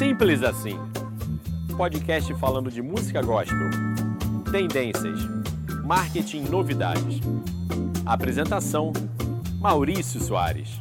Simples assim. Podcast falando de música gospel, tendências, marketing novidades. Apresentação: Maurício Soares.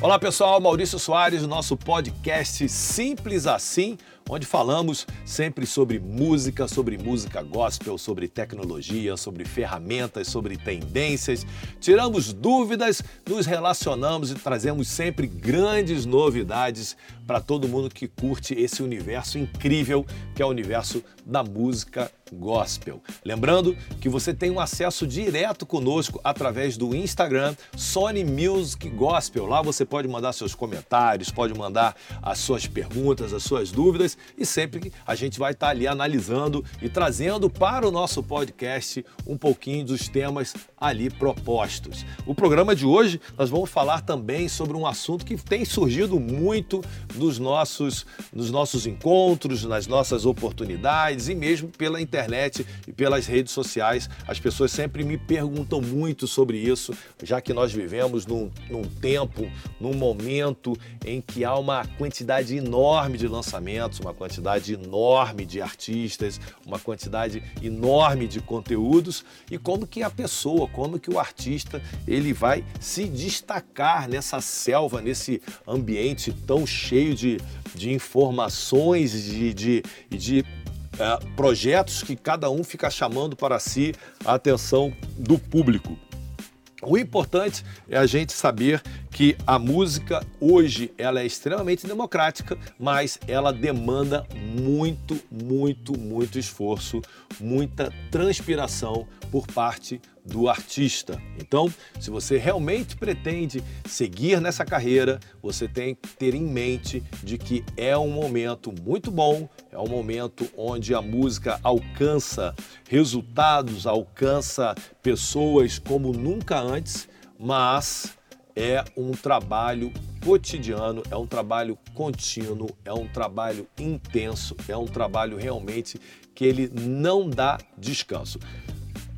Olá pessoal, Maurício Soares, nosso podcast Simples Assim onde falamos sempre sobre música, sobre música gospel, sobre tecnologia, sobre ferramentas, sobre tendências. Tiramos dúvidas, nos relacionamos e trazemos sempre grandes novidades para todo mundo que curte esse universo incrível que é o universo da música gospel. Lembrando que você tem um acesso direto conosco através do Instagram Sony Music Gospel. Lá você pode mandar seus comentários, pode mandar as suas perguntas, as suas dúvidas e sempre a gente vai estar ali analisando e trazendo para o nosso podcast um pouquinho dos temas ali propostos. O programa de hoje nós vamos falar também sobre um assunto que tem surgido muito nos nossos, nos nossos encontros, nas nossas oportunidades e mesmo pela internet e pelas redes sociais. As pessoas sempre me perguntam muito sobre isso, já que nós vivemos num, num tempo, num momento em que há uma quantidade enorme de lançamentos, uma quantidade enorme de artistas, uma quantidade enorme de conteúdos e como que a pessoa como que o artista ele vai se destacar nessa selva, nesse ambiente tão cheio de, de informações e de, de, de é, projetos que cada um fica chamando para si a atenção do público. O importante é a gente saber que a música hoje ela é extremamente democrática, mas ela demanda muito, muito, muito esforço, muita transpiração por parte do artista. Então, se você realmente pretende seguir nessa carreira, você tem que ter em mente de que é um momento muito bom, é um momento onde a música alcança resultados, alcança pessoas como nunca antes, mas é um trabalho cotidiano, é um trabalho contínuo, é um trabalho intenso, é um trabalho realmente que ele não dá descanso.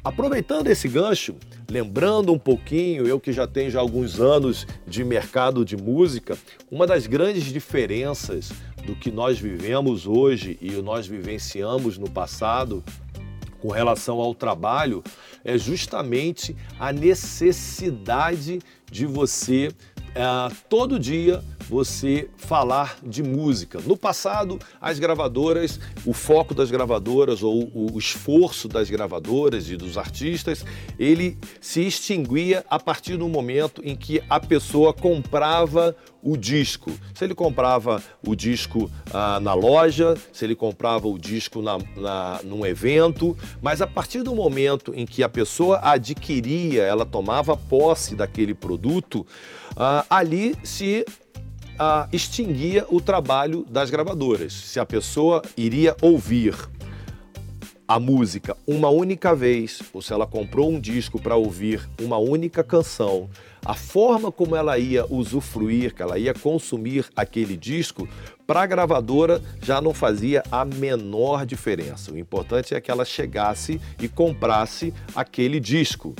Aproveitando esse gancho, lembrando um pouquinho, eu que já tenho já alguns anos de mercado de música, uma das grandes diferenças do que nós vivemos hoje e nós vivenciamos no passado com relação ao trabalho é justamente a necessidade de você é, todo dia você falar de música. No passado, as gravadoras, o foco das gravadoras ou o esforço das gravadoras e dos artistas, ele se extinguia a partir do momento em que a pessoa comprava o disco. Se ele comprava o disco ah, na loja, se ele comprava o disco na, na, num evento, mas a partir do momento em que a pessoa adquiria, ela tomava posse daquele produto, ah, ali se ah, extinguia o trabalho das gravadoras. Se a pessoa iria ouvir a música uma única vez, ou se ela comprou um disco para ouvir uma única canção, a forma como ela ia usufruir, que ela ia consumir aquele disco, para a gravadora já não fazia a menor diferença. O importante é que ela chegasse e comprasse aquele disco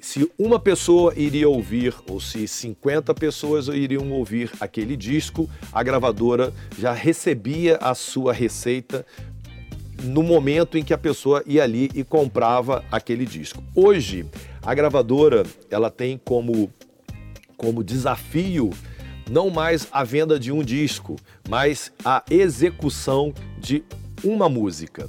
se uma pessoa iria ouvir ou se 50 pessoas iriam ouvir aquele disco, a gravadora já recebia a sua receita no momento em que a pessoa ia ali e comprava aquele disco. Hoje, a gravadora ela tem como, como desafio não mais a venda de um disco, mas a execução de uma música.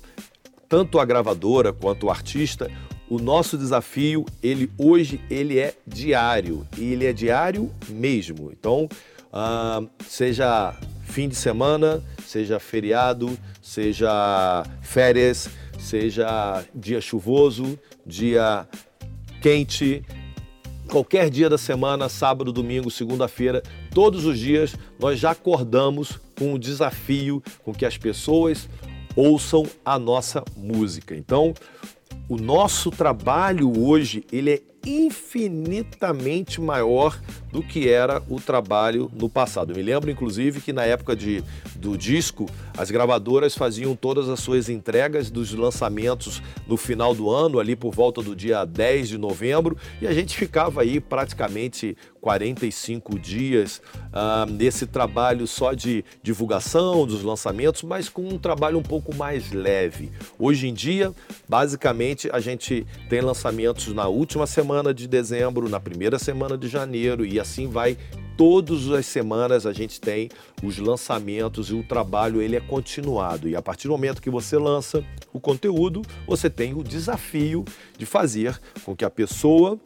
Tanto a gravadora quanto o artista o nosso desafio, ele hoje ele é diário e ele é diário mesmo. Então, uh, seja fim de semana, seja feriado, seja férias, seja dia chuvoso, dia quente, qualquer dia da semana, sábado, domingo, segunda-feira, todos os dias nós já acordamos com o desafio com que as pessoas ouçam a nossa música. Então, o nosso trabalho hoje ele é infinitamente maior do que era o trabalho no passado. Eu me lembro, inclusive, que na época de, do disco, as gravadoras faziam todas as suas entregas dos lançamentos no final do ano, ali por volta do dia 10 de novembro, e a gente ficava aí praticamente 45 dias ah, nesse trabalho só de divulgação dos lançamentos, mas com um trabalho um pouco mais leve. Hoje em dia, basicamente, a gente tem lançamentos na última semana de dezembro, na primeira semana de janeiro e assim vai todas as semanas a gente tem os lançamentos e o trabalho ele é continuado. E a partir do momento que você lança o conteúdo, você tem o desafio de fazer com que a pessoa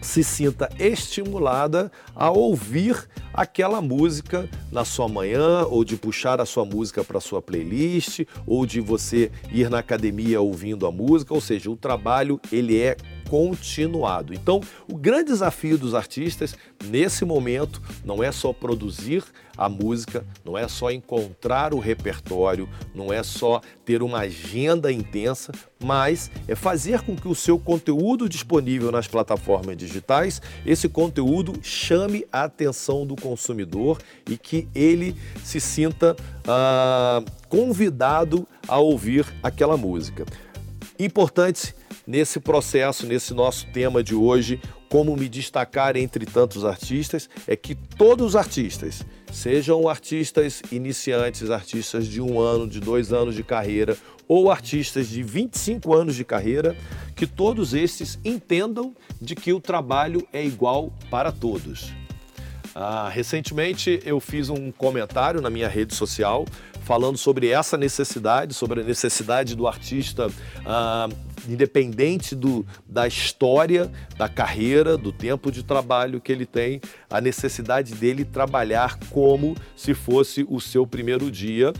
se sinta estimulada a ouvir aquela música na sua manhã, ou de puxar a sua música para a sua playlist, ou de você ir na academia ouvindo a música, ou seja, o trabalho ele é continuado. Então, o grande desafio dos artistas nesse momento não é só produzir a música, não é só encontrar o repertório, não é só ter uma agenda intensa, mas é fazer com que o seu conteúdo disponível nas plataformas digitais, esse conteúdo chame a atenção do consumidor e que ele se sinta ah, convidado a ouvir aquela música. Importante nesse processo, nesse nosso tema de hoje, como me destacar entre tantos artistas, é que todos os artistas, sejam artistas iniciantes, artistas de um ano, de dois anos de carreira, ou artistas de 25 anos de carreira, que todos esses entendam de que o trabalho é igual para todos. Ah, recentemente eu fiz um comentário na minha rede social falando sobre essa necessidade, sobre a necessidade do artista ah, independente do, da história, da carreira, do tempo de trabalho que ele tem, a necessidade dele trabalhar como se fosse o seu primeiro dia.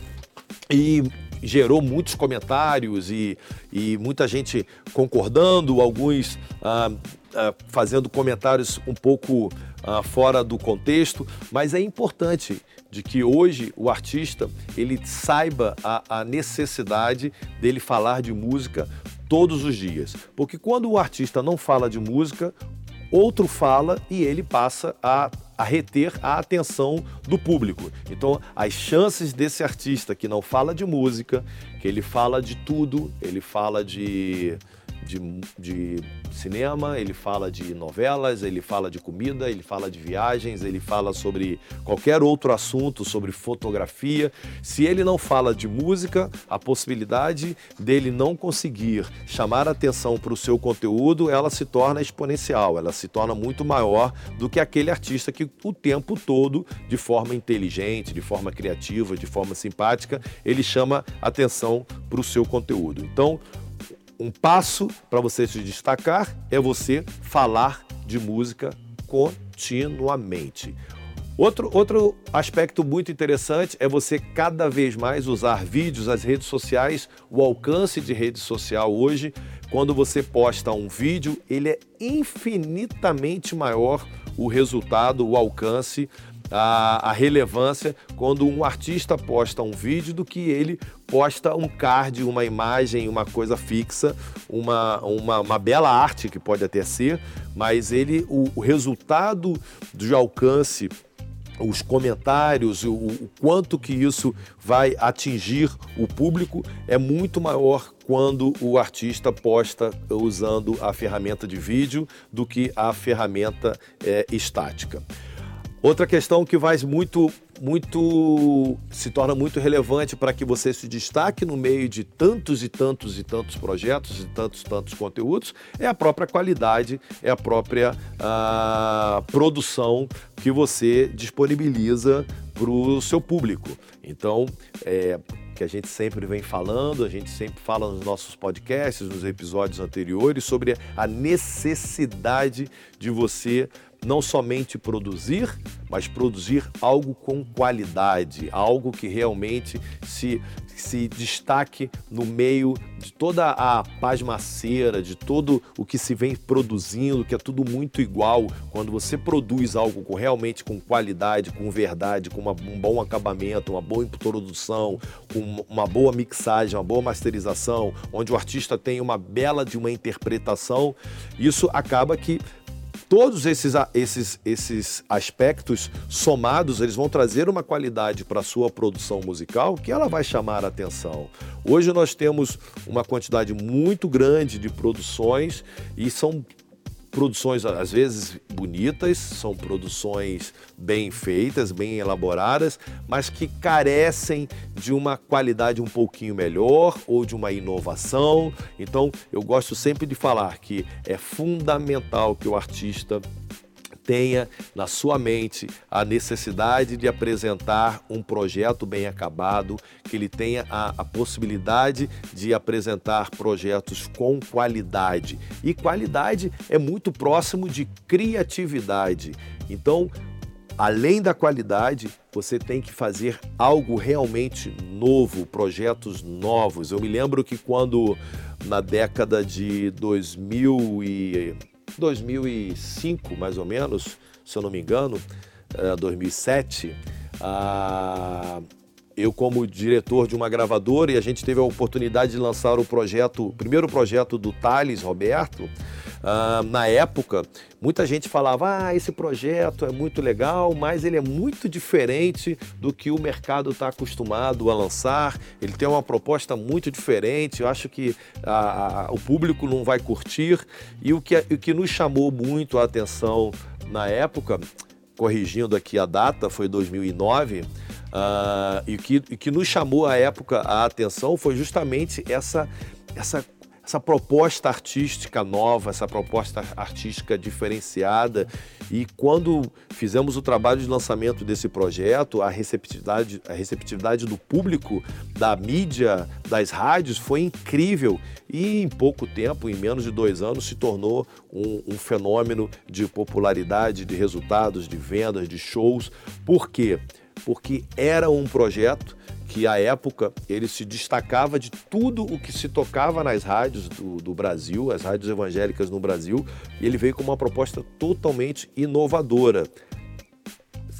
E gerou muitos comentários e, e muita gente concordando, alguns ah, ah, fazendo comentários um pouco ah, fora do contexto, mas é importante de que hoje o artista ele saiba a, a necessidade dele falar de música todos os dias. Porque quando o artista não fala de música, outro fala e ele passa a, a, reter a atenção do público. Então, as chances desse artista que não fala de música, que ele fala de tudo, ele fala de de, de cinema, ele fala de novelas, ele fala de comida, ele fala de viagens, ele fala sobre qualquer outro assunto, sobre fotografia. Se ele não fala de música, a possibilidade dele não conseguir chamar atenção para o seu conteúdo, ela se torna exponencial, ela se torna muito maior do que aquele artista que o tempo todo, de forma inteligente, de forma criativa, de forma simpática, ele chama atenção para o seu conteúdo. Então, um passo para você se destacar é você falar de música continuamente. Outro, outro aspecto muito interessante é você cada vez mais usar vídeos, as redes sociais, o alcance de rede social hoje. Quando você posta um vídeo, ele é infinitamente maior o resultado, o alcance a, a, relevância quando um artista posta um vídeo do que ele posta um card, uma imagem, uma coisa fixa, uma, uma, uma bela arte que pode até ser, mas ele o, o resultado de alcance os comentários, o, o, quanto que isso vai atingir o público é muito maior quando o artista posta usando a ferramenta de vídeo do que a ferramenta é, estática. Outra questão que vai muito, muito, se torna muito relevante para que você se destaque no meio de tantos e tantos e tantos projetos e tantos tantos conteúdos é a própria qualidade, é a própria ah, produção que você disponibiliza para o seu público. Então, é, que a gente sempre vem falando, a gente sempre fala nos nossos podcasts, nos episódios anteriores, sobre a necessidade de você não somente produzir, mas produzir algo com qualidade, algo que realmente se, se destaque no meio de toda a pasmaceira, de todo o que se vem produzindo, que é tudo muito igual. Quando você produz algo com, realmente com qualidade, com verdade, com uma, um bom acabamento, uma boa introdução, com uma boa mixagem, uma boa masterização, onde o artista tem uma bela de uma interpretação, isso acaba que todos esses, esses, esses aspectos somados, eles vão trazer uma qualidade para a sua produção musical que ela vai chamar a atenção. Hoje nós temos uma quantidade muito grande de produções e são produções às vezes bonitas, são produções bem feitas, bem elaboradas, mas que carecem de uma qualidade um pouquinho melhor ou de uma inovação. Então, eu gosto sempre de falar que é fundamental que o artista tenha na sua mente a necessidade de apresentar um projeto bem acabado, que ele tenha a, a possibilidade de apresentar projetos com qualidade. E qualidade é muito próximo de criatividade. Então, além da qualidade, você tem que fazer algo realmente novo, projetos novos. Eu me lembro que quando na década de 2000 e 2005, mais ou menos, se eu não me engano, 2007, eh, ah, eu como diretor de uma gravadora e a gente teve a oportunidade de lançar o projeto, o primeiro projeto do Thales Roberto, Uh, na época, muita gente falava: ah, esse projeto é muito legal, mas ele é muito diferente do que o mercado está acostumado a lançar. Ele tem uma proposta muito diferente. Eu acho que a, a, o público não vai curtir. E o que, o que nos chamou muito a atenção na época, corrigindo aqui a data, foi 2009. Uh, ah, e, que, e que nos chamou à época a atenção foi justamente essa, essa essa proposta artística nova, essa proposta artística diferenciada. E quando fizemos o trabalho de lançamento desse projeto, a receptividade, a receptividade do público, da mídia, das rádios foi incrível. E em pouco tempo, em menos de dois anos, se tornou um, um fenômeno de popularidade, de resultados, de vendas, de shows. Por quê? Porque era um projeto que à época ele se destacava de tudo o que se tocava nas rádios do, do, Brasil, as rádios evangélicas no Brasil, e ele veio com uma proposta totalmente inovadora.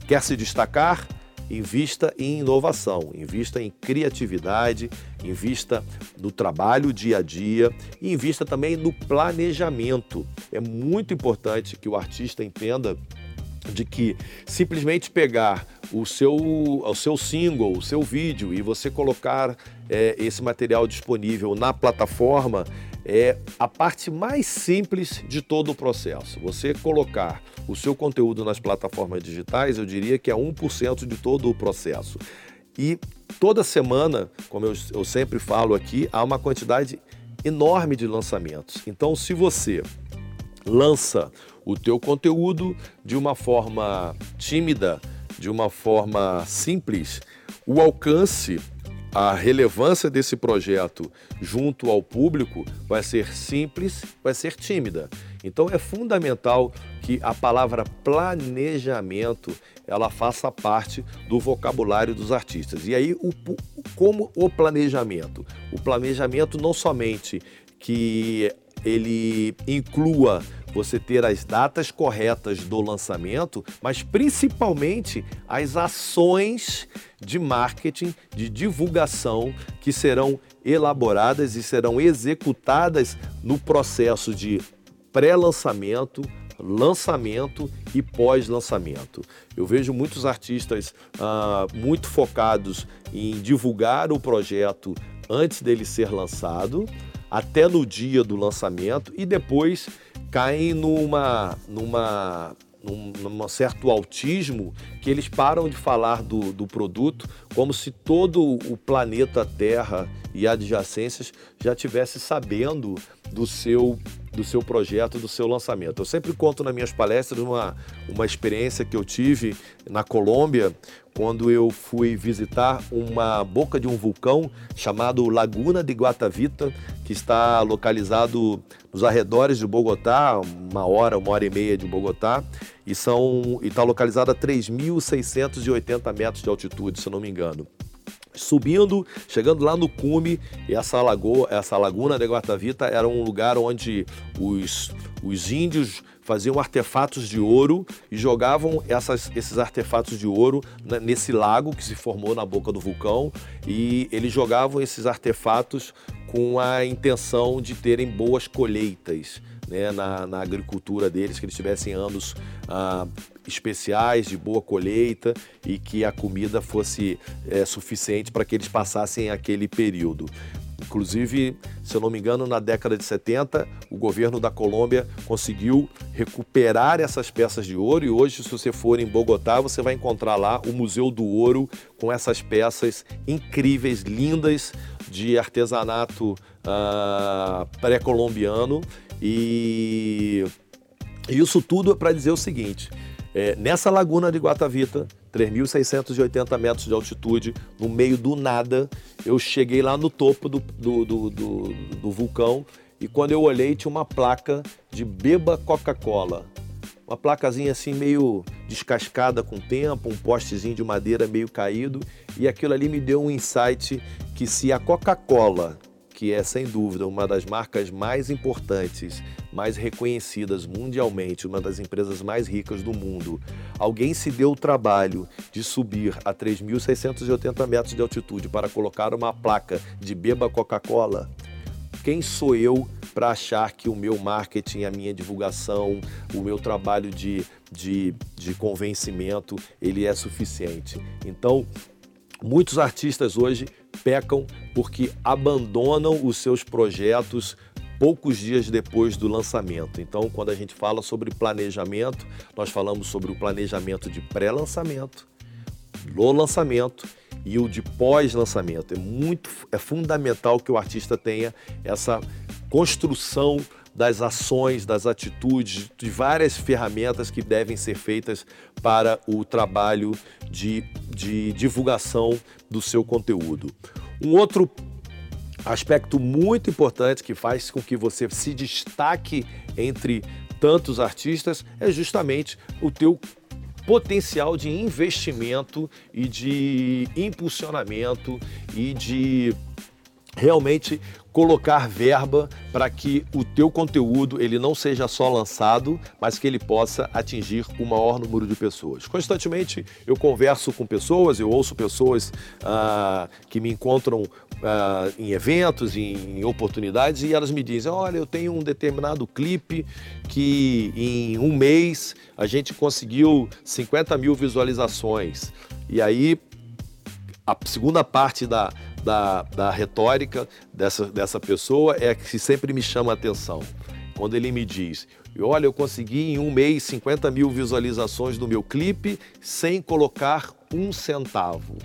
Quer se destacar? Invista em inovação, invista em criatividade, invista no trabalho dia a dia e invista também no planejamento. É muito importante que o artista entenda de que simplesmente pegar o seu, o seu single, o seu vídeo e você colocar é, esse material disponível na plataforma é a parte mais simples de todo o processo. Você colocar o seu conteúdo nas plataformas digitais, eu diria que é 1% de todo o processo. E toda semana, como eu, eu sempre falo aqui, há uma quantidade enorme de lançamentos. Então, se você lança o teu conteúdo de uma forma tímida, de uma forma simples, o alcance, a relevância desse projeto junto ao público vai ser simples, vai ser tímida. Então é fundamental que a palavra planejamento ela faça parte do vocabulário dos artistas. E aí o, como o planejamento? O planejamento não somente que ele inclua você ter as datas corretas do lançamento, mas principalmente as ações de marketing, de divulgação que serão elaboradas e serão executadas no processo de pré-lançamento, lançamento e pós-lançamento. Eu vejo muitos artistas ah, muito focados em divulgar o projeto antes dele ser lançado, até no dia do lançamento e depois caem numa, numa, num, num certo autismo que eles param de falar do, do produto como se todo o planeta Terra e adjacências já tivesse sabendo do seu do seu projeto, do seu lançamento. Eu sempre conto nas minhas palestras uma, uma experiência que eu tive na Colômbia, quando eu fui visitar uma boca de um vulcão chamado Laguna de Guatavita, que está localizado nos arredores de Bogotá, uma hora, uma hora e meia de Bogotá, e está localizado a 3.680 metros de altitude, se não me engano subindo, chegando lá no cume, essa lagoa, essa laguna de Guatavita era um lugar onde os, os índios faziam artefatos de ouro e jogavam essas, esses artefatos de ouro nesse lago que se formou na boca do vulcão e eles jogavam esses artefatos com a intenção de terem boas colheitas né, na, na, agricultura deles, que eles tivessem anos ah, especiais de boa colheita e que a comida fosse é, suficiente para que eles passassem aquele período. Inclusive, se eu não me engano, na década de 70, o governo da Colômbia conseguiu recuperar essas peças de ouro e hoje, se você for em Bogotá, você vai encontrar lá o Museu do Ouro com essas peças incríveis, lindas, de artesanato uh, pré-colombiano. E isso tudo é para dizer o seguinte: é, nessa laguna de Guatavita, 3.680 metros de altitude, no meio do nada, eu cheguei lá no topo do, do, do, do, do vulcão e quando eu olhei tinha uma placa de beba Coca-Cola. Uma placazinha assim meio descascada com o tempo, um postezinho de madeira meio caído, e aquilo ali me deu um insight que se a Coca-Cola que é sem dúvida uma das marcas mais importantes, mais reconhecidas mundialmente, uma das empresas mais ricas do mundo, alguém se deu o trabalho de subir a 3.680 metros de altitude para colocar uma placa de beba Coca-Cola, quem sou eu para achar que o meu marketing, a minha divulgação, o meu trabalho de, de, de convencimento, ele é suficiente? Então, muitos artistas hoje pecam porque abandonam os seus projetos poucos dias depois do lançamento. Então, quando a gente fala sobre planejamento, nós falamos sobre o planejamento de pré-lançamento, no lançamento e o de pós-lançamento. É muito é fundamental que o artista tenha essa construção das ações, das atitudes, de várias ferramentas que devem ser feitas para o trabalho de, de divulgação do seu conteúdo. Um outro aspecto muito importante que faz com que você se destaque entre tantos artistas é justamente o teu potencial de investimento e de impulsionamento e de realmente colocar verba para que o teu conteúdo ele não seja só lançado, mas que ele possa atingir o maior número de pessoas. Constantemente eu converso com pessoas, eu ouço pessoas ah, que me encontram ah, em eventos, em oportunidades e elas me dizem: olha, eu tenho um determinado clipe que em um mês a gente conseguiu 50 mil visualizações. E aí a segunda parte da, da, da retórica dessa, dessa pessoa é que sempre me chama a atenção. Quando ele me diz, olha, eu consegui em um mês 50 mil visualizações do meu clipe sem colocar um centavo.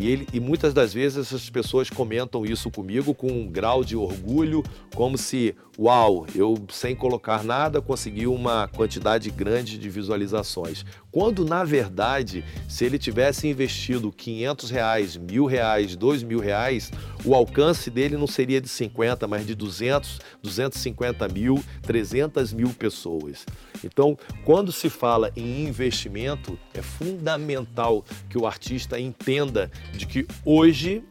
E, ele, e muitas das vezes essas pessoas comentam isso comigo com um grau de orgulho, como se, uau, eu sem colocar nada consegui uma quantidade grande de visualizações. Quando na verdade, se ele tivesse investido 500 reais, mil reais, dois mil reais, o alcance dele não seria de 50, mas de 200, 250 mil, 300 mil pessoas. Então, quando se fala em investimento, é fundamental que o artista entenda de que hoje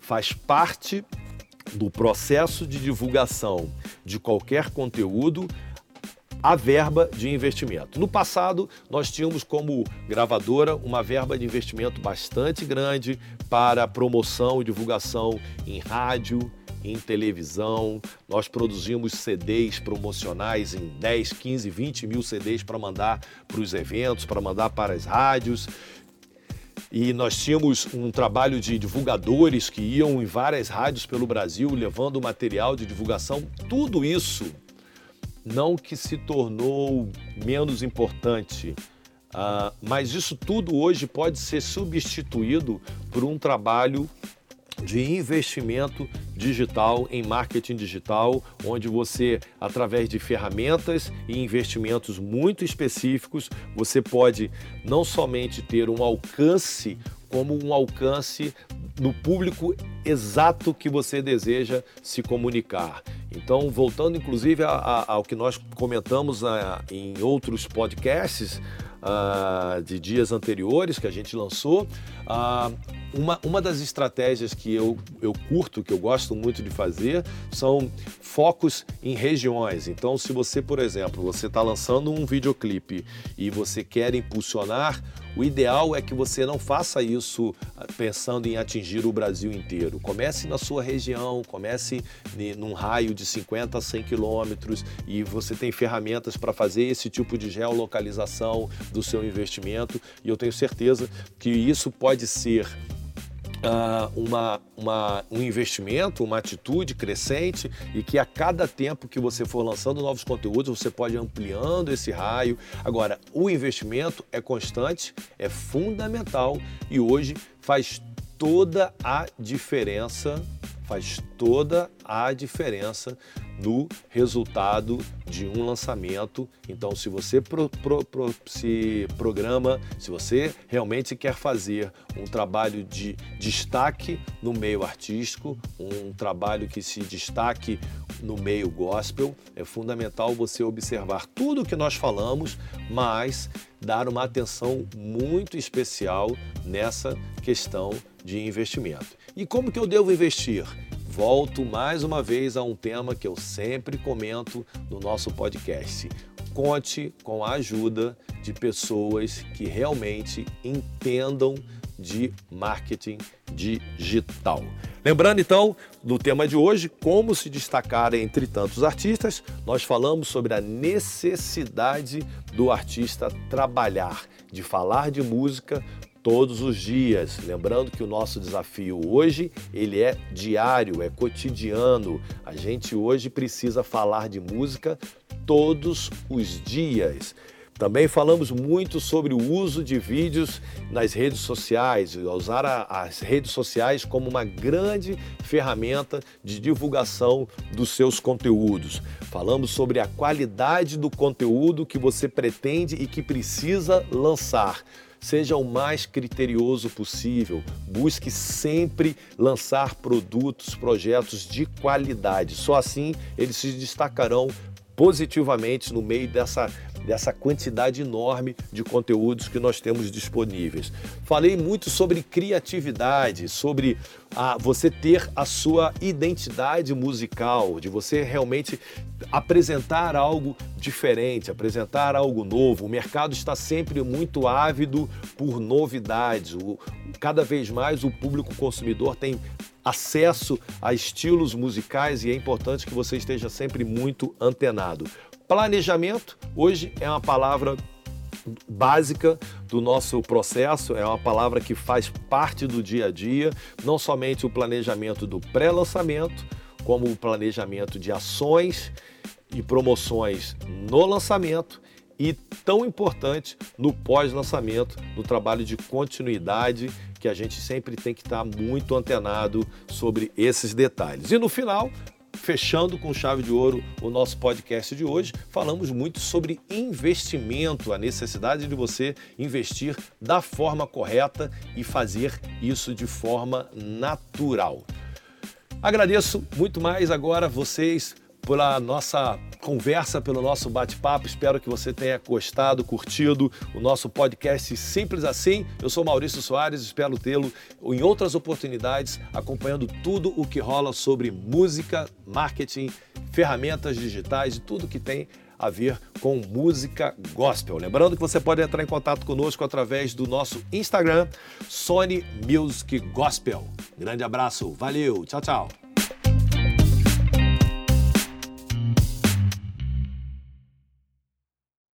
faz parte do processo de divulgação de qualquer conteúdo a verba de investimento. No passado, nós tínhamos como gravadora uma verba de investimento bastante grande para promoção e divulgação em rádio, em televisão. Nós produzimos CDs promocionais em 10, 15, 20 mil CDs para mandar para os eventos, para mandar para as rádios. E nós tínhamos um trabalho de divulgadores que iam em várias rádios pelo Brasil levando material de divulgação. Tudo isso não que se tornou menos importante, uh, mas isso tudo hoje pode ser substituído por um trabalho de investimento digital em marketing digital, onde você, através de ferramentas e investimentos muito específicos, você pode não somente ter um alcance, como um alcance no público exato que você deseja se comunicar. Então, voltando inclusive a, a, ao que nós comentamos a, em outros podcasts, uh, de dias anteriores que a gente lançou. Uma, uma das estratégias que eu, eu curto, que eu gosto muito de fazer, são focos em regiões. Então, se você, por exemplo, você está lançando um videoclipe e você quer impulsionar, o ideal é que você não faça isso ah, pensando em atingir o Brasil inteiro. Comece na sua região, comece num raio de 50 a 100 quilômetros e você tem ferramentas para fazer esse tipo de geolocalização do seu investimento e eu tenho certeza que isso pode ser uh, uma, uma, um investimento, uma atitude crescente e que a cada tempo que você for lançando novos conteúdos, você pode ampliando esse raio. Agora, o investimento é constante, é fundamental e hoje faz toda a diferença faz toda a diferença no resultado de um lançamento. Então, se você pro, pro, pro, se programa, se você realmente quer fazer um trabalho de destaque no meio artístico, um trabalho que se destaque no meio gospel, é fundamental você observar tudo o que nós falamos, mas dar uma atenção muito especial nessa questão de investimento. E como que eu devo investir? Volto mais uma vez a um tema que eu sempre comento no nosso podcast. Conte com a ajuda de pessoas que realmente entendam de marketing digital. Lembrando então do tema de hoje, como se destacar entre tantos artistas, nós falamos sobre a necessidade do artista trabalhar, de falar de música todos os dias. Lembrando que o nosso desafio hoje, ele é diário, é cotidiano. A gente hoje precisa falar de música todos os dias. Também falamos muito sobre o uso de vídeos nas redes sociais, usar a, as redes sociais como uma grande ferramenta de divulgação dos seus conteúdos. Falamos sobre a qualidade do conteúdo que você pretende e que precisa lançar Seja o mais criterioso possível. Busque sempre lançar produtos, projetos de qualidade. Só assim eles se destacarão positivamente no meio dessa dessa quantidade enorme de conteúdos que nós temos disponíveis. Falei muito sobre criatividade, sobre a, você ter a sua identidade musical, de você realmente apresentar algo diferente, apresentar algo novo. O mercado está sempre muito ávido por novidades. O, cada vez mais o público consumidor tem acesso a estilos musicais e é importante que você esteja sempre muito antenado. Planejamento, hoje é uma palavra básica do nosso processo, é uma palavra que faz parte do dia a dia, não somente o planejamento do pré-lançamento, como o planejamento de ações e promoções no lançamento e tão importante no pós-lançamento, no trabalho de continuidade, que a gente sempre tem que estar muito antenado sobre esses detalhes. E no final, fechando com chave de ouro o nosso podcast de hoje, falamos muito sobre investimento, a necessidade de você investir da forma correta e fazer isso de forma natural. Agradeço muito mais agora vocês pela nossa conversa, pelo nosso bate-papo. Espero que você tenha gostado, curtido o nosso podcast Simples Assim. Eu sou Maurício Soares, espero tê-lo em outras oportunidades, acompanhando tudo o que rola sobre música, marketing, ferramentas digitais e tudo que tem a ver com música gospel. Lembrando que você pode entrar em contato conosco através do nosso Instagram, Sony Music Gospel. Grande abraço, valeu, tchau, tchau.